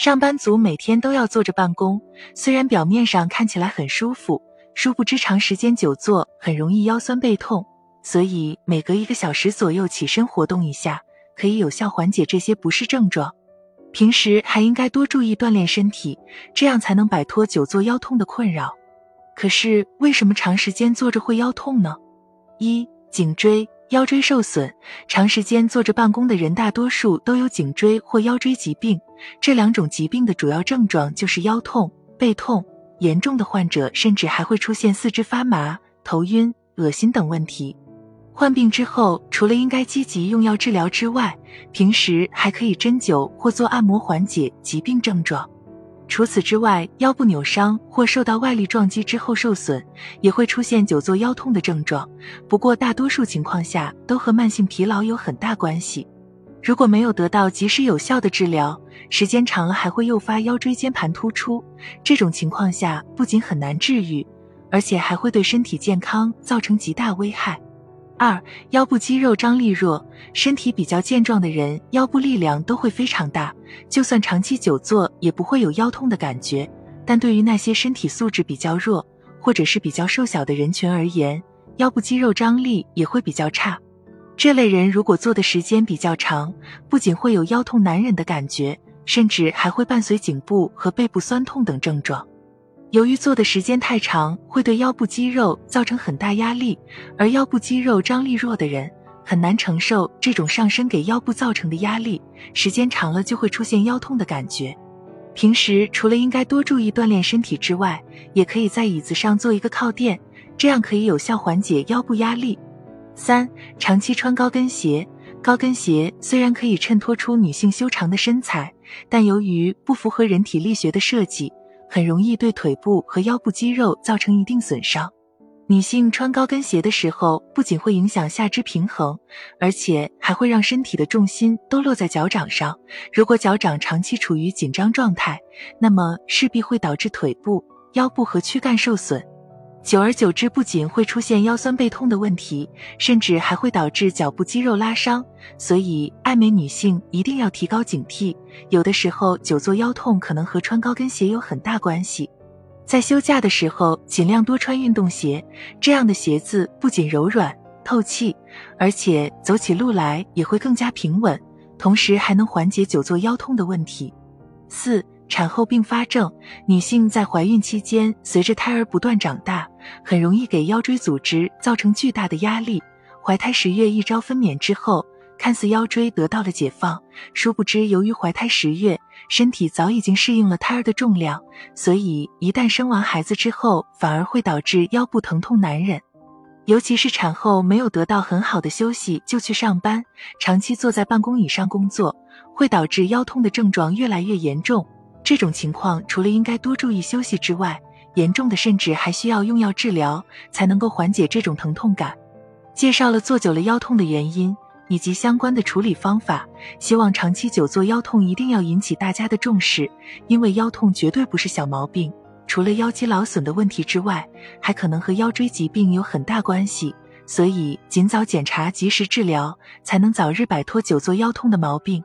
上班族每天都要坐着办公，虽然表面上看起来很舒服，殊不知长时间久坐很容易腰酸背痛。所以每隔一个小时左右起身活动一下，可以有效缓解这些不适症状。平时还应该多注意锻炼身体，这样才能摆脱久坐腰痛的困扰。可是为什么长时间坐着会腰痛呢？一、颈椎、腰椎受损，长时间坐着办公的人大多数都有颈椎或腰椎疾病。这两种疾病的主要症状就是腰痛、背痛，严重的患者甚至还会出现四肢发麻、头晕、恶心等问题。患病之后，除了应该积极用药治疗之外，平时还可以针灸或做按摩缓解疾病症状。除此之外，腰部扭伤或受到外力撞击之后受损，也会出现久坐腰痛的症状。不过，大多数情况下都和慢性疲劳有很大关系。如果没有得到及时有效的治疗，时间长了还会诱发腰椎间盘突出。这种情况下不仅很难治愈，而且还会对身体健康造成极大危害。二、腰部肌肉张力弱，身体比较健壮的人，腰部力量都会非常大，就算长期久坐也不会有腰痛的感觉。但对于那些身体素质比较弱，或者是比较瘦小的人群而言，腰部肌肉张力也会比较差。这类人如果坐的时间比较长，不仅会有腰痛难忍的感觉，甚至还会伴随颈部和背部酸痛等症状。由于坐的时间太长，会对腰部肌肉造成很大压力，而腰部肌肉张力弱的人很难承受这种上身给腰部造成的压力，时间长了就会出现腰痛的感觉。平时除了应该多注意锻炼身体之外，也可以在椅子上做一个靠垫，这样可以有效缓解腰部压力。三、长期穿高跟鞋，高跟鞋虽然可以衬托出女性修长的身材，但由于不符合人体力学的设计。很容易对腿部和腰部肌肉造成一定损伤。女性穿高跟鞋的时候，不仅会影响下肢平衡，而且还会让身体的重心都落在脚掌上。如果脚掌长期处于紧张状态，那么势必会导致腿部、腰部和躯干受损。久而久之，不仅会出现腰酸背痛的问题，甚至还会导致脚部肌肉拉伤。所以，爱美女性一定要提高警惕。有的时候，久坐腰痛可能和穿高跟鞋有很大关系。在休假的时候，尽量多穿运动鞋，这样的鞋子不仅柔软透气，而且走起路来也会更加平稳，同时还能缓解久坐腰痛的问题。四。产后并发症，女性在怀孕期间，随着胎儿不断长大，很容易给腰椎组织造成巨大的压力。怀胎十月一朝分娩之后，看似腰椎得到了解放，殊不知由于怀胎十月，身体早已经适应了胎儿的重量，所以一旦生完孩子之后，反而会导致腰部疼痛难忍。尤其是产后没有得到很好的休息就去上班，长期坐在办公椅上工作，会导致腰痛的症状越来越严重。这种情况除了应该多注意休息之外，严重的甚至还需要用药治疗才能够缓解这种疼痛感。介绍了坐久了腰痛的原因以及相关的处理方法，希望长期久坐腰痛一定要引起大家的重视，因为腰痛绝对不是小毛病，除了腰肌劳损的问题之外，还可能和腰椎疾病有很大关系。所以，尽早检查，及时治疗，才能早日摆脱久坐腰痛的毛病。